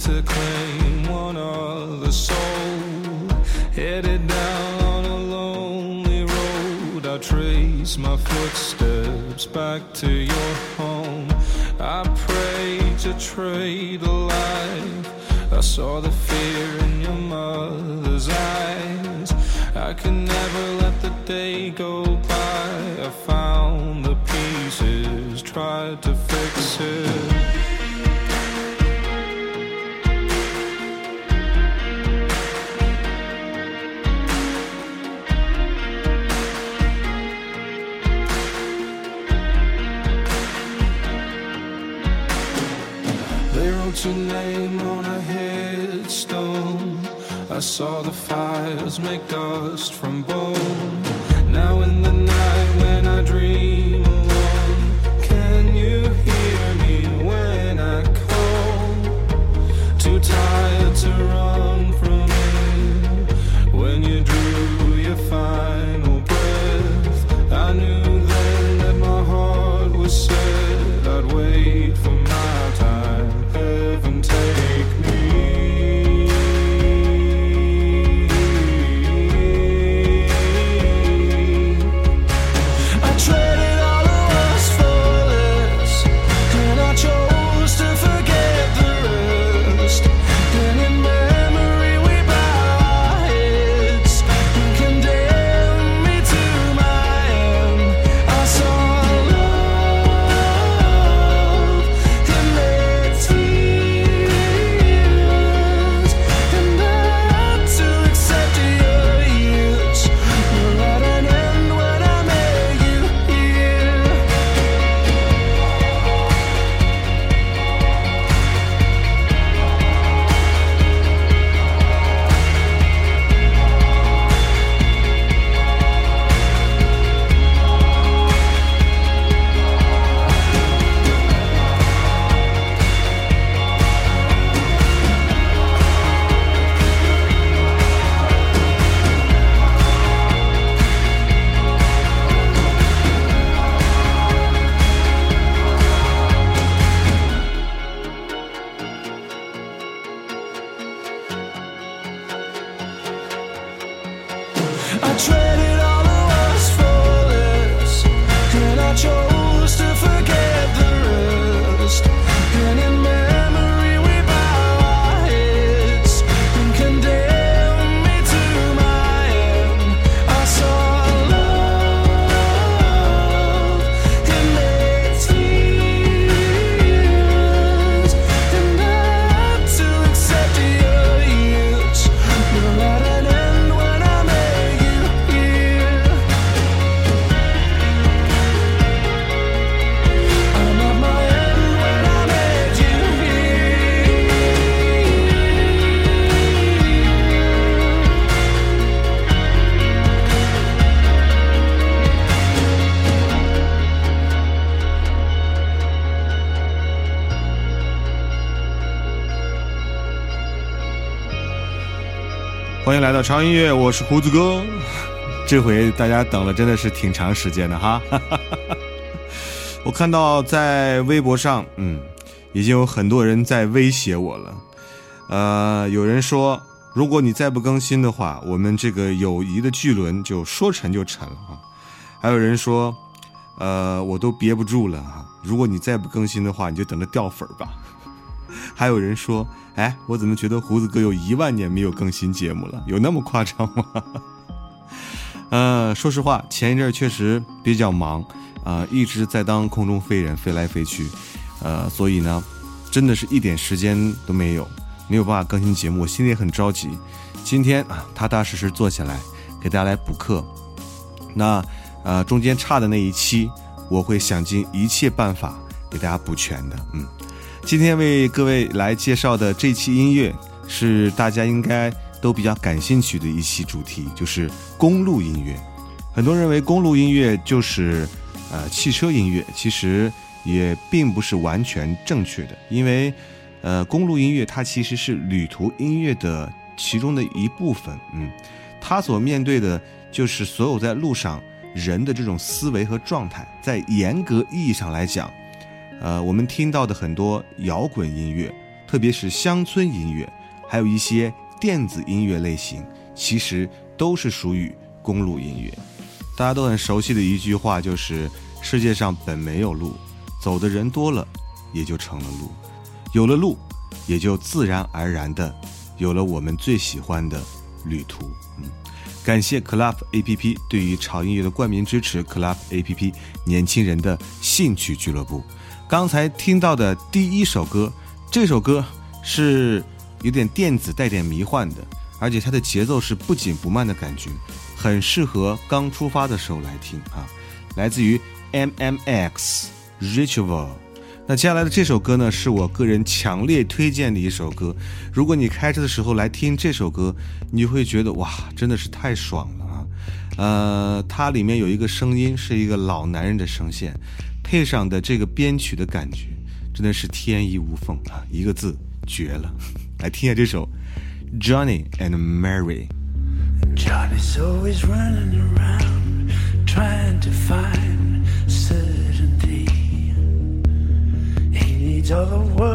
to claim one other soul. Headed down on a lonely road, I trace my footsteps back to your home. I prayed to trade a life. I saw the fear in your mother's eyes. I could never let the day go by. I found the pieces, tried to fix it. Wrote your name on a headstone. I saw the fires make dust from bone. Now in the night when I dream 欢迎来到潮音乐，我是胡子哥。这回大家等了真的是挺长时间的哈，我看到在微博上，嗯，已经有很多人在威胁我了。呃，有人说，如果你再不更新的话，我们这个友谊的巨轮就说沉就沉了啊。还有人说，呃，我都憋不住了哈，如果你再不更新的话，你就等着掉粉儿吧。还有人说，哎，我怎么觉得胡子哥有一万年没有更新节目了？有那么夸张吗？呃，说实话，前一阵确实比较忙，啊，一直在当空中飞人，飞来飞去，呃，所以呢，真的是一点时间都没有，没有办法更新节目，我心里也很着急。今天啊，踏踏实实坐下来，给大家来补课。那，呃，中间差的那一期，我会想尽一切办法给大家补全的。嗯，今天为各位来介绍的这期音乐，是大家应该。都比较感兴趣的一期主题就是公路音乐。很多人认为公路音乐就是呃汽车音乐，其实也并不是完全正确的。因为呃公路音乐它其实是旅途音乐的其中的一部分。嗯，它所面对的就是所有在路上人的这种思维和状态。在严格意义上来讲，呃，我们听到的很多摇滚音乐，特别是乡村音乐，还有一些。电子音乐类型其实都是属于公路音乐，大家都很熟悉的一句话就是“世界上本没有路，走的人多了，也就成了路；有了路，也就自然而然的有了我们最喜欢的旅途。”嗯，感谢 Club A P P 对于潮音乐的冠名支持，Club A P P 年轻人的兴趣俱乐部。刚才听到的第一首歌，这首歌是。有点电子，带点迷幻的，而且它的节奏是不紧不慢的感觉，很适合刚出发的时候来听啊。来自于 M M X Ritual。那接下来的这首歌呢，是我个人强烈推荐的一首歌。如果你开车的时候来听这首歌，你会觉得哇，真的是太爽了啊！呃，它里面有一个声音，是一个老男人的声线，配上的这个编曲的感觉，真的是天衣无缝啊，一个字，绝了。来听一下这首《Johnny and Mary》。Johnny's always running around trying to find certainty. He needs all the world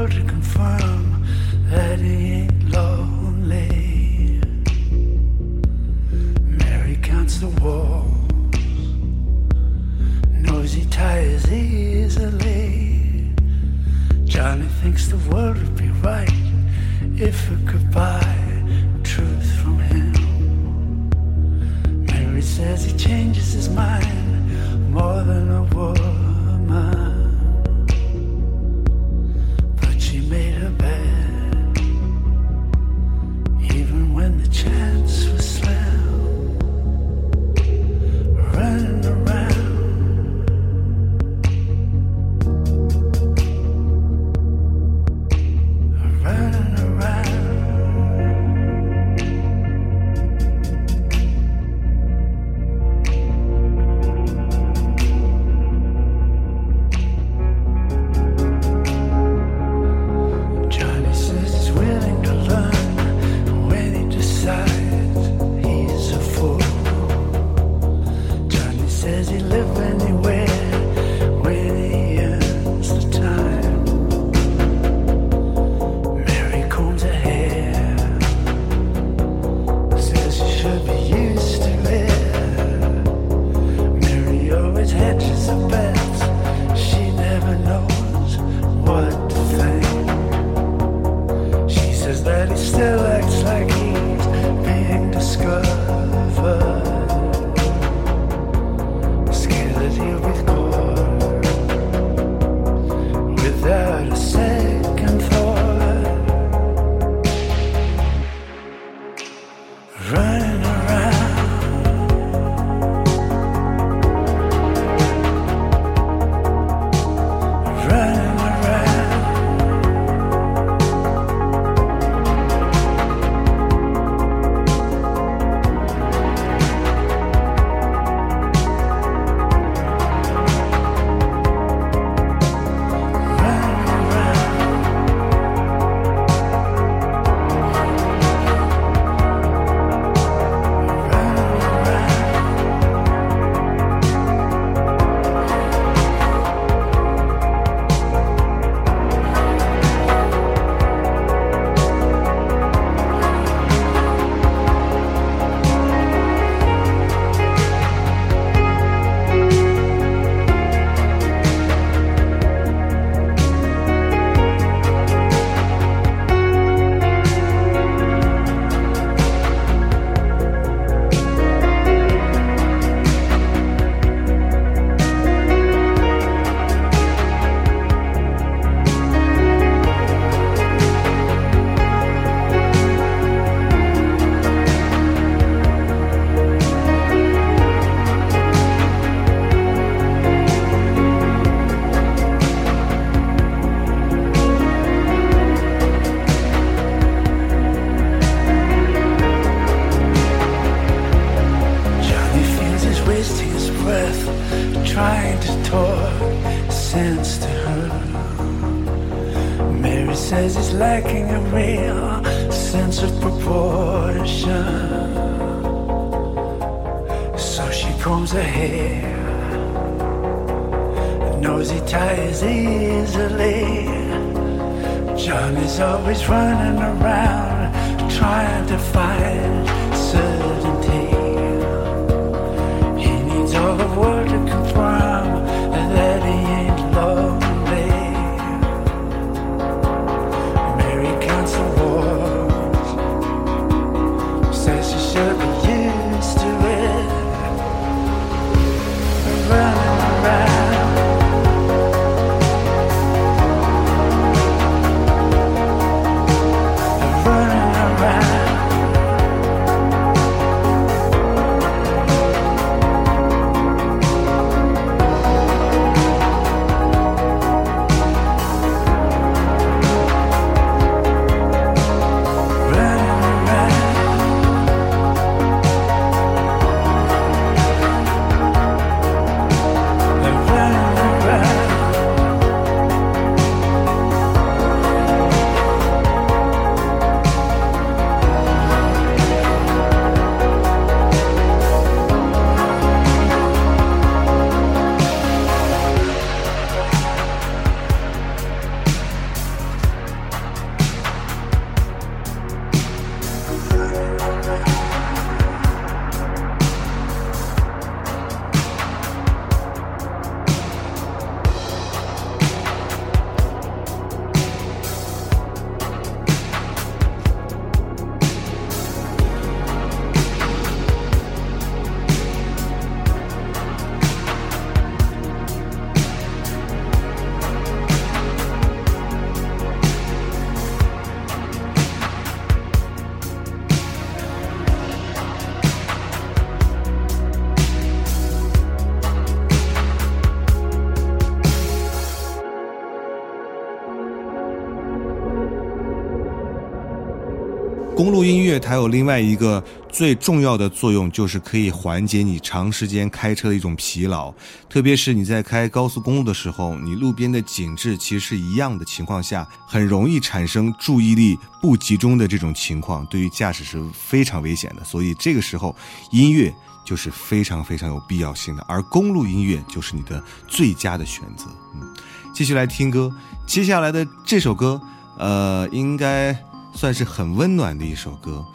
公路音乐它有另外一个最重要的作用，就是可以缓解你长时间开车的一种疲劳，特别是你在开高速公路的时候，你路边的景致其实是一样的情况下，很容易产生注意力不集中的这种情况，对于驾驶是非常危险的。所以这个时候，音乐就是非常非常有必要性的，而公路音乐就是你的最佳的选择。嗯，继续来听歌，接下来的这首歌，呃，应该。算是很温暖的一首歌，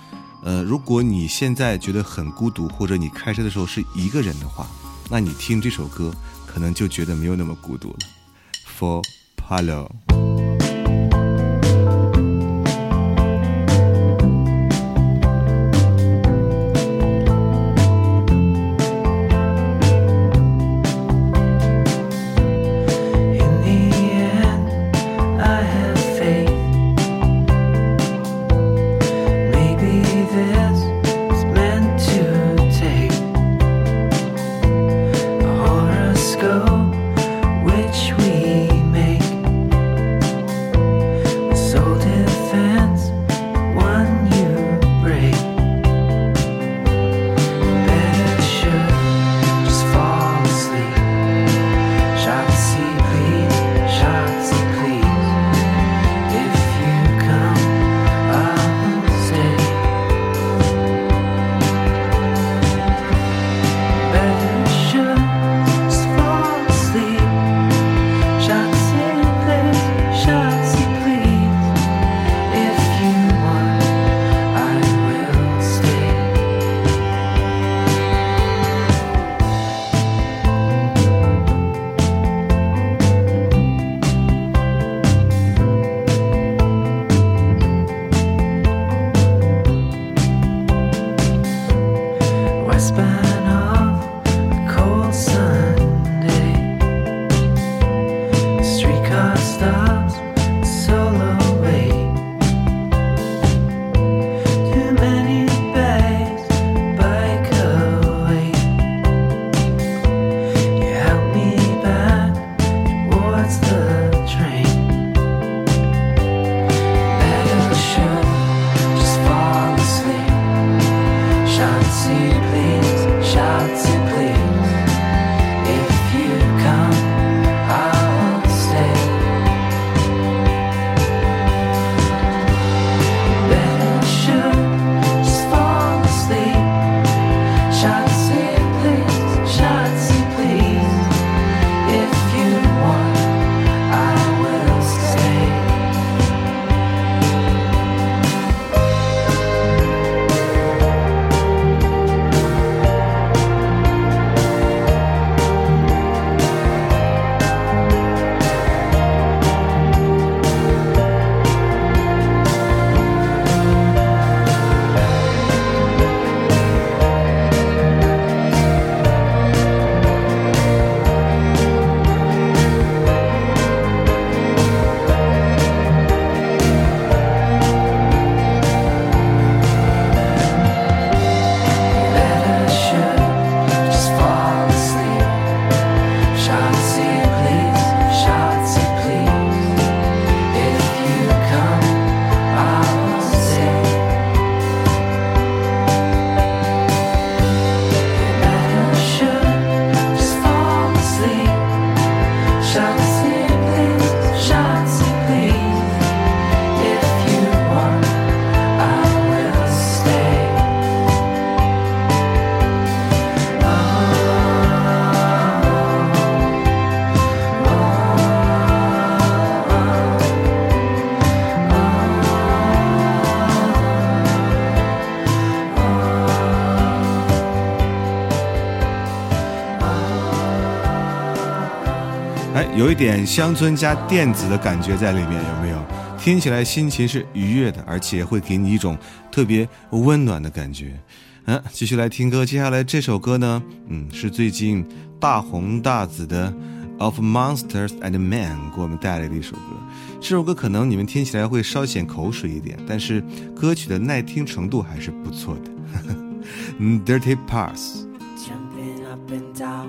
呃，如果你现在觉得很孤独，或者你开车的时候是一个人的话，那你听这首歌可能就觉得没有那么孤独了。For Palo。有一点乡村加电子的感觉在里面，有没有？听起来心情是愉悦的，而且会给你一种特别温暖的感觉。嗯，继续来听歌，接下来这首歌呢，嗯，是最近大红大紫的。Of Monsters and Men 给我们带来的一首歌，这首歌可能你们听起来会稍显口水一点，但是歌曲的耐听程度还是不错的。Dirty Pass。Jumping up and down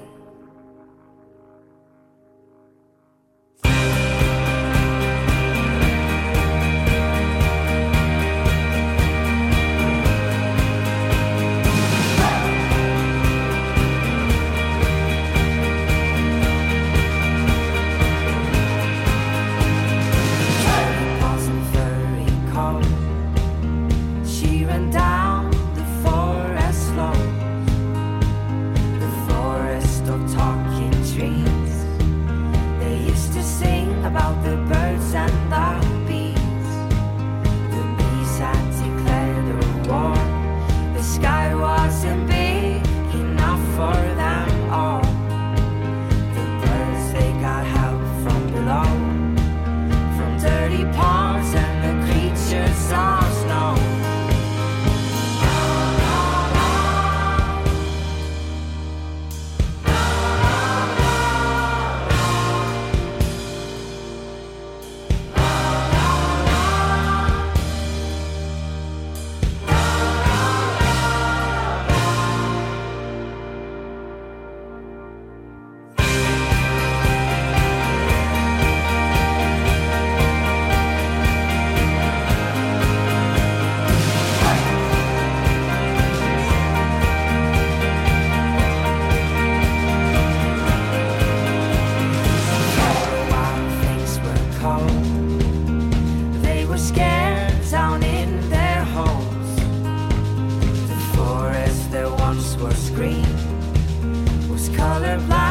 or scream, Was colorblind.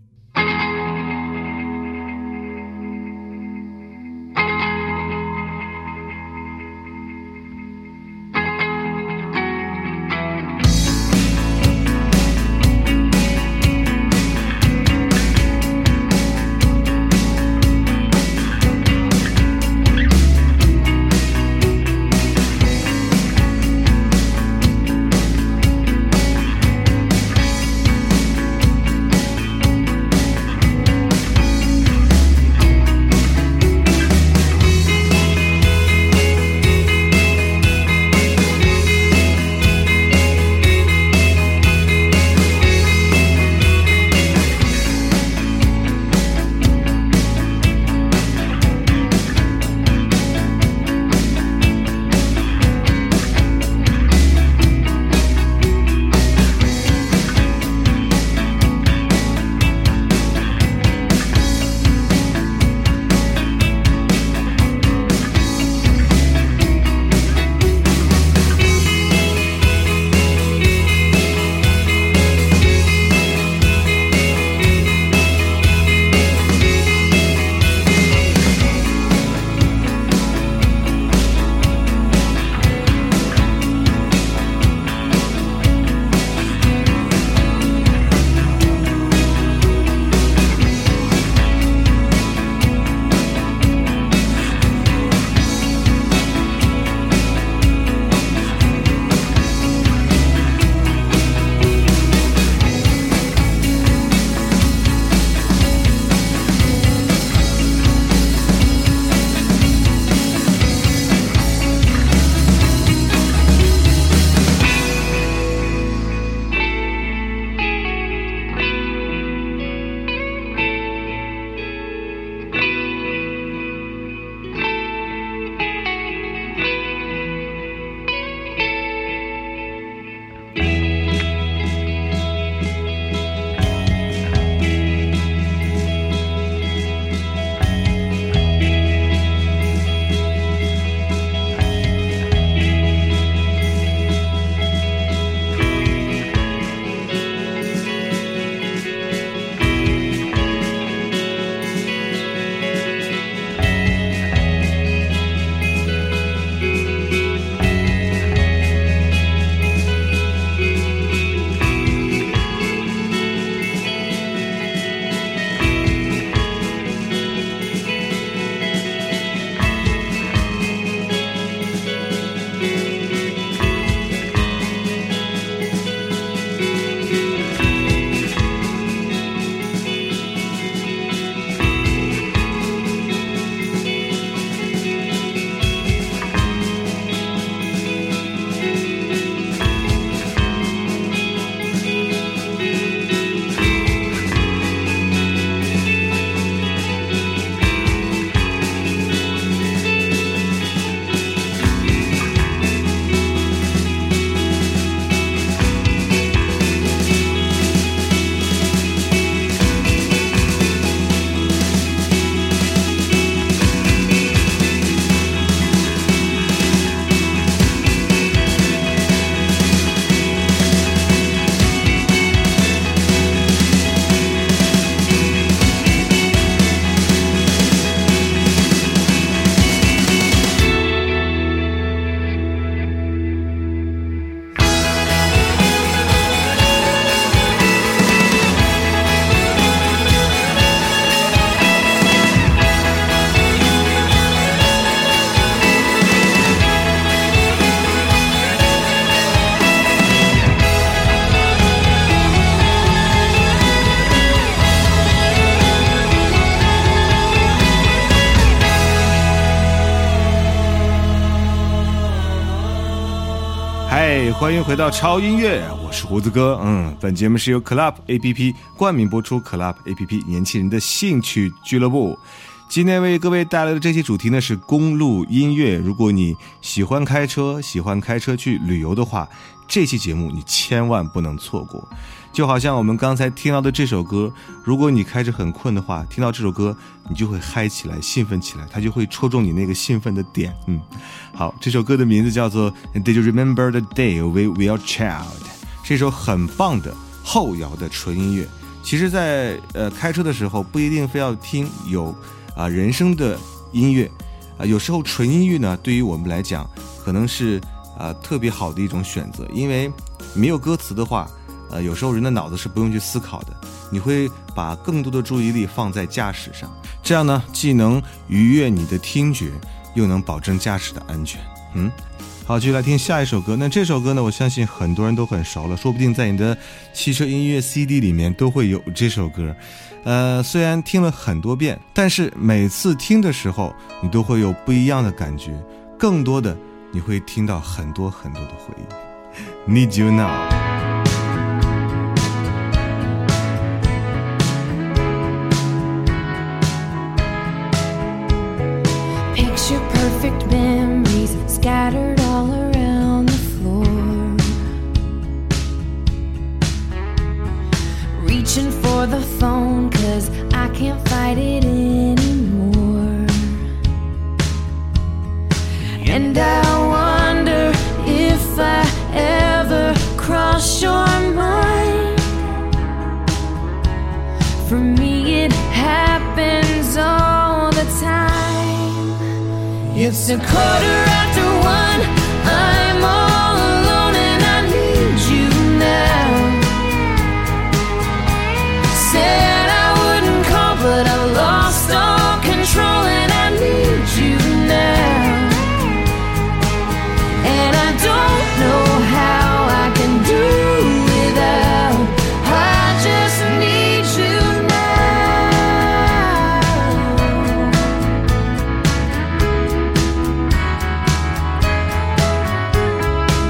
欢迎回到超音乐，我是胡子哥。嗯，本节目是由 Club A P P 冠名播出，Club A P P 年轻人的兴趣俱乐部。今天为各位带来的这期主题呢是公路音乐。如果你喜欢开车，喜欢开车去旅游的话，这期节目你千万不能错过。就好像我们刚才听到的这首歌，如果你开始很困的话，听到这首歌你就会嗨起来、兴奋起来，它就会戳中你那个兴奋的点。嗯，好，这首歌的名字叫做《Did You Remember the Day We Were Child》，是一首很棒的后摇的纯音乐。其实在，呃开车的时候不一定非要听有啊、人声的音乐啊、有时候纯音乐呢对于我们来讲可能是啊、特别好的一种选择，因为没有歌词的话。呃，有时候人的脑子是不用去思考的，你会把更多的注意力放在驾驶上，这样呢，既能愉悦你的听觉，又能保证驾驶的安全。嗯，好，继续来听下一首歌。那这首歌呢，我相信很多人都很熟了，说不定在你的汽车音乐 CD 里面都会有这首歌。呃，虽然听了很多遍，但是每次听的时候，你都会有不一样的感觉，更多的你会听到很多很多的回忆。Need you now。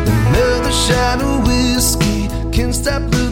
Another shot of whiskey, can't stop looking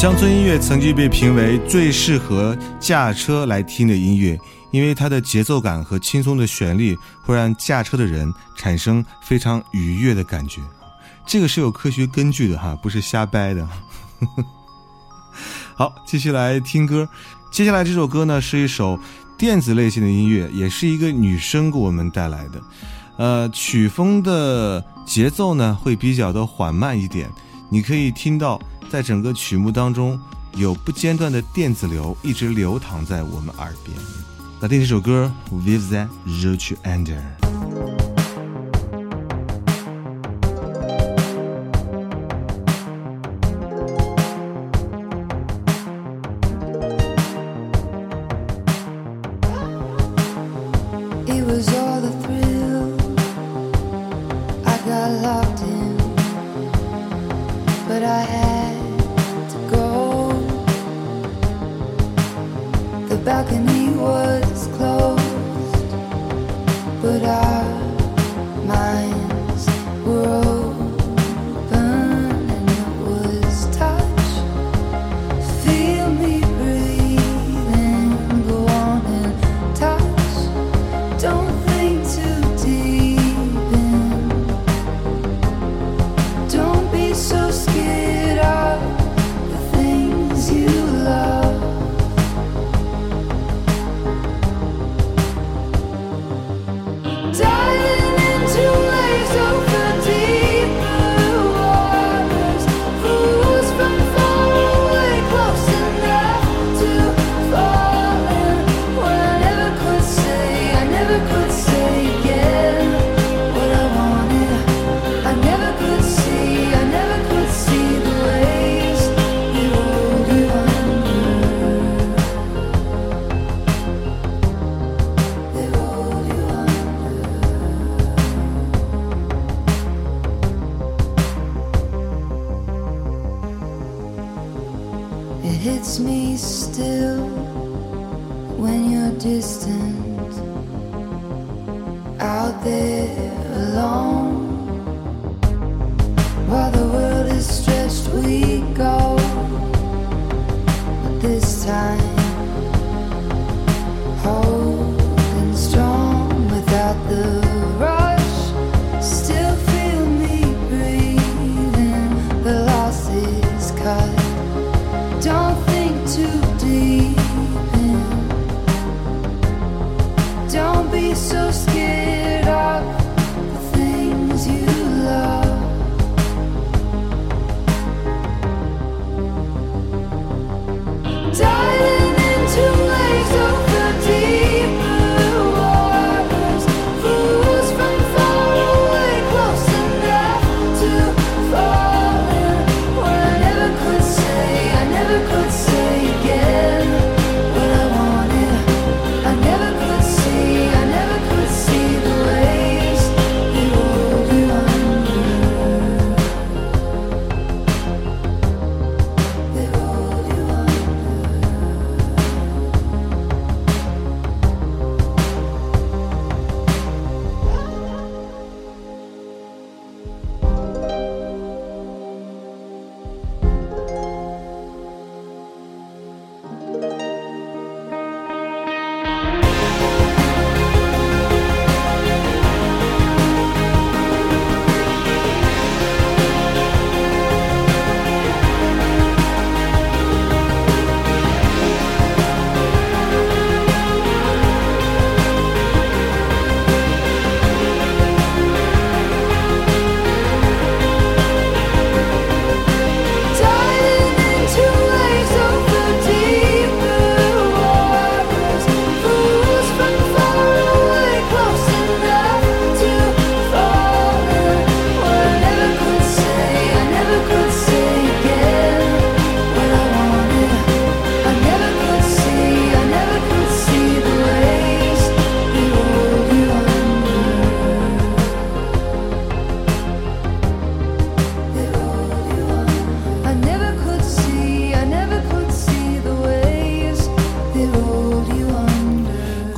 乡村音乐曾经被评为最适合驾车来听的音乐，因为它的节奏感和轻松的旋律会让驾车的人产生非常愉悦的感觉。这个是有科学根据的哈，不是瞎掰的。好，继续来听歌。接下来这首歌呢是一首电子类型的音乐，也是一个女生给我们带来的。呃，曲风的节奏呢会比较的缓慢一点，你可以听到在整个曲目当中有不间断的电子流一直流淌在我们耳边。来听这首歌 We've that Roach Ender。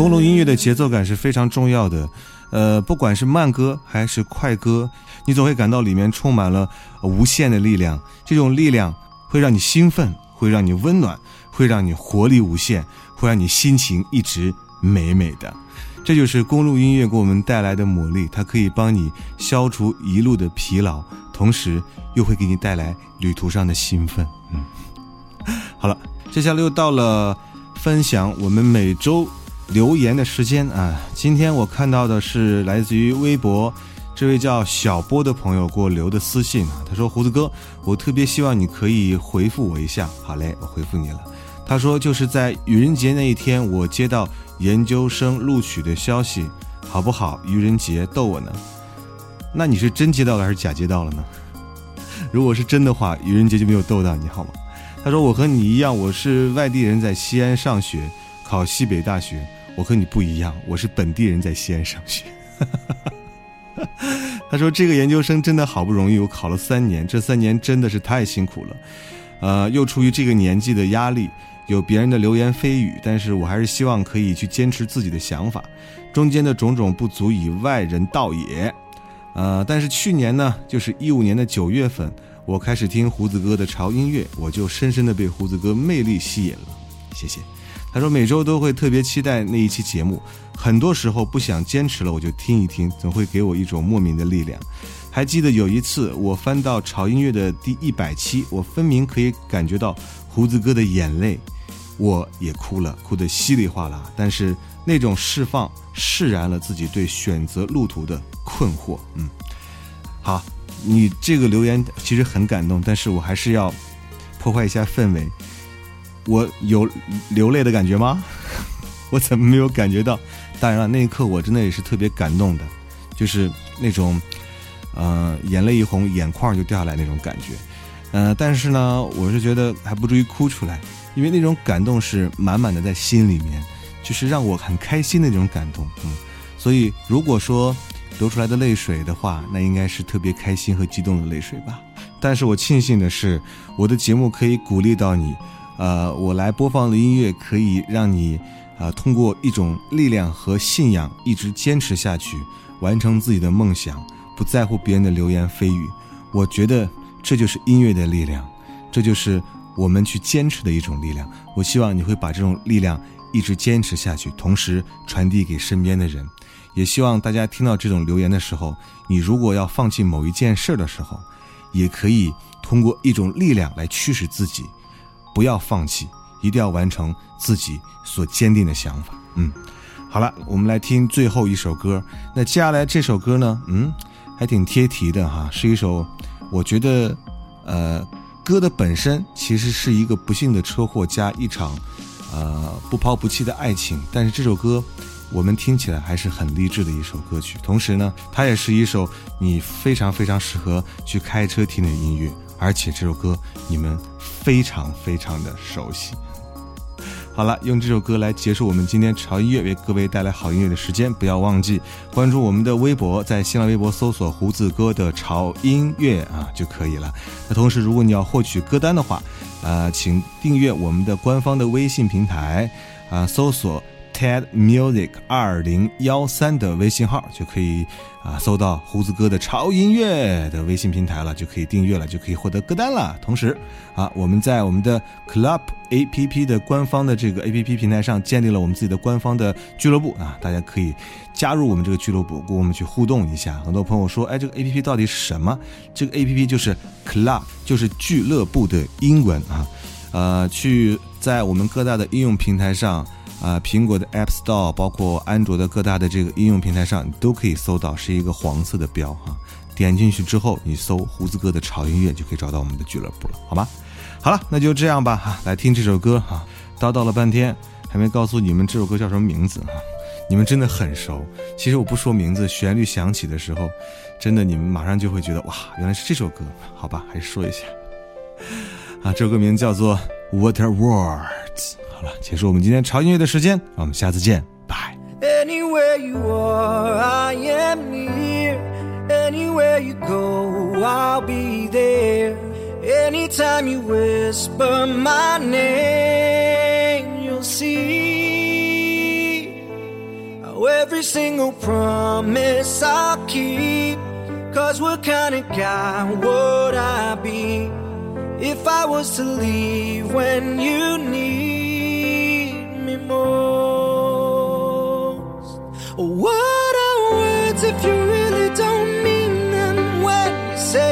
公路音乐的节奏感是非常重要的，呃，不管是慢歌还是快歌，你总会感到里面充满了无限的力量。这种力量会让你兴奋，会让你温暖，会让你活力无限，会让你心情一直美美的。这就是公路音乐给我们带来的魔力，它可以帮你消除一路的疲劳，同时又会给你带来旅途上的兴奋。嗯，好了，接下来又到了分享我们每周留言的时间啊。今天我看到的是来自于微博这位叫小波的朋友给我留的私信啊，他说：“胡子哥，我特别希望你可以回复我一下。”好嘞，我回复你了。他说：“就是在愚人节那一天，我接到。”研究生录取的消息，好不好？愚人节逗我呢？那你是真接到了还是假接到了呢？如果是真的话，愚人节就没有逗到你好吗？他说我和你一样，我是外地人，在西安上学，考西北大学。我和你不一样，我是本地人，在西安上学。他说这个研究生真的好不容易，我考了三年，这三年真的是太辛苦了，呃，又出于这个年纪的压力。有别人的流言蜚语，但是我还是希望可以去坚持自己的想法。中间的种种不足以外人道也。呃，但是去年呢，就是一五年的九月份，我开始听胡子哥的潮音乐，我就深深的被胡子哥魅力吸引了。谢谢。他说每周都会特别期待那一期节目，很多时候不想坚持了，我就听一听，总会给我一种莫名的力量。还记得有一次我翻到潮音乐的第一百期，我分明可以感觉到胡子哥的眼泪。我也哭了，哭得稀里哗啦，但是那种释放释然了自己对选择路途的困惑。嗯，好，你这个留言其实很感动，但是我还是要破坏一下氛围。我有流泪的感觉吗？我怎么没有感觉到？当然了，那一刻我真的也是特别感动的，就是那种，呃，眼泪一红，眼眶就掉下来那种感觉。呃，但是呢，我是觉得还不至于哭出来。因为那种感动是满满的在心里面，就是让我很开心的那种感动，嗯，所以如果说流出来的泪水的话，那应该是特别开心和激动的泪水吧。但是我庆幸的是，我的节目可以鼓励到你，呃，我来播放的音乐可以让你，啊，通过一种力量和信仰一直坚持下去，完成自己的梦想，不在乎别人的流言蜚语。我觉得这就是音乐的力量，这就是。我们去坚持的一种力量，我希望你会把这种力量一直坚持下去，同时传递给身边的人。也希望大家听到这种留言的时候，你如果要放弃某一件事的时候，也可以通过一种力量来驱使自己，不要放弃，一定要完成自己所坚定的想法。嗯，好了，我们来听最后一首歌。那接下来这首歌呢，嗯，还挺贴题的哈，是一首我觉得，呃。歌的本身其实是一个不幸的车祸加一场，呃不抛不弃的爱情，但是这首歌我们听起来还是很励志的一首歌曲。同时呢，它也是一首你非常非常适合去开车听的音乐，而且这首歌你们非常非常的熟悉。好了，用这首歌来结束我们今天潮音乐为各位带来好音乐的时间。不要忘记关注我们的微博，在新浪微博搜索“胡子哥的潮音乐”啊就可以了。那同时，如果你要获取歌单的话，啊，请订阅我们的官方的微信平台，啊，搜索。TED Music 二零幺三的微信号就可以啊，搜到胡子哥的潮音乐的微信平台了，就可以订阅了，就可以获得歌单了。同时啊，我们在我们的 Club APP 的官方的这个 APP 平台上建立了我们自己的官方的俱乐部啊，大家可以加入我们这个俱乐部，跟我们去互动一下。很多朋友说，哎，这个 APP 到底是什么？这个 APP 就是 Club，就是俱乐部的英文啊。呃，去在我们各大的应用平台上。啊，苹果的 App Store，包括安卓的各大的这个应用平台上，你都可以搜到，是一个黄色的标哈。点进去之后，你搜胡子哥的潮音乐，就可以找到我们的俱乐部了，好吗？好了，那就这样吧哈，来听这首歌哈。叨叨了半天，还没告诉你们这首歌叫什么名字哈。你们真的很熟，其实我不说名字，旋律响起的时候，真的你们马上就会觉得哇，原来是这首歌，好吧？还是说一下啊，这首歌名叫做 Water Words。好了，结束我们今天潮音乐的时间，我们下次见，拜。 Anywhere you are, I am near. Anywhere you go, I'll be there. Anytime you whisper my name, you'll see how every single promise I'll keep. Cause what kind of guy would I be if I was to leave when you need most. What are words if you really don't mean them when you say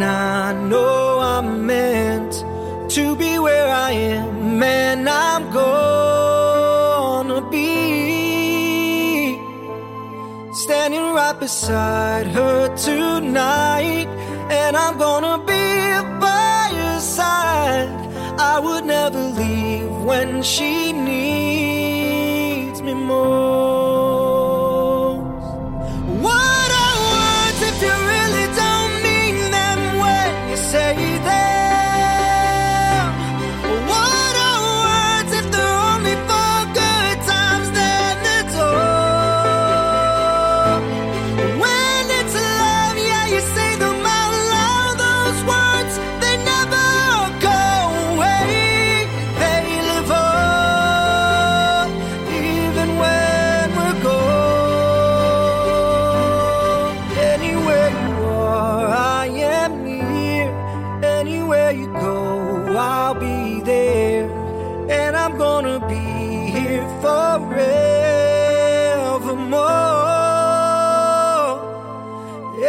and I know I'm meant to be where I am, and I'm gonna be standing right beside her tonight, and I'm gonna be by her side. I would never leave when she needs me most.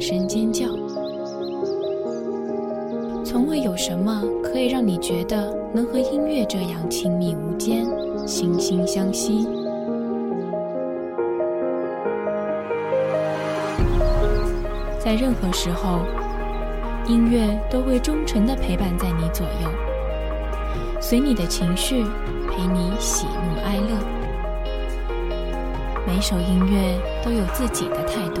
大声尖叫。从未有什么可以让你觉得能和音乐这样亲密无间、惺惺相惜。在任何时候，音乐都会忠诚地陪伴在你左右，随你的情绪，陪你喜怒哀乐。每首音乐都有自己的态度，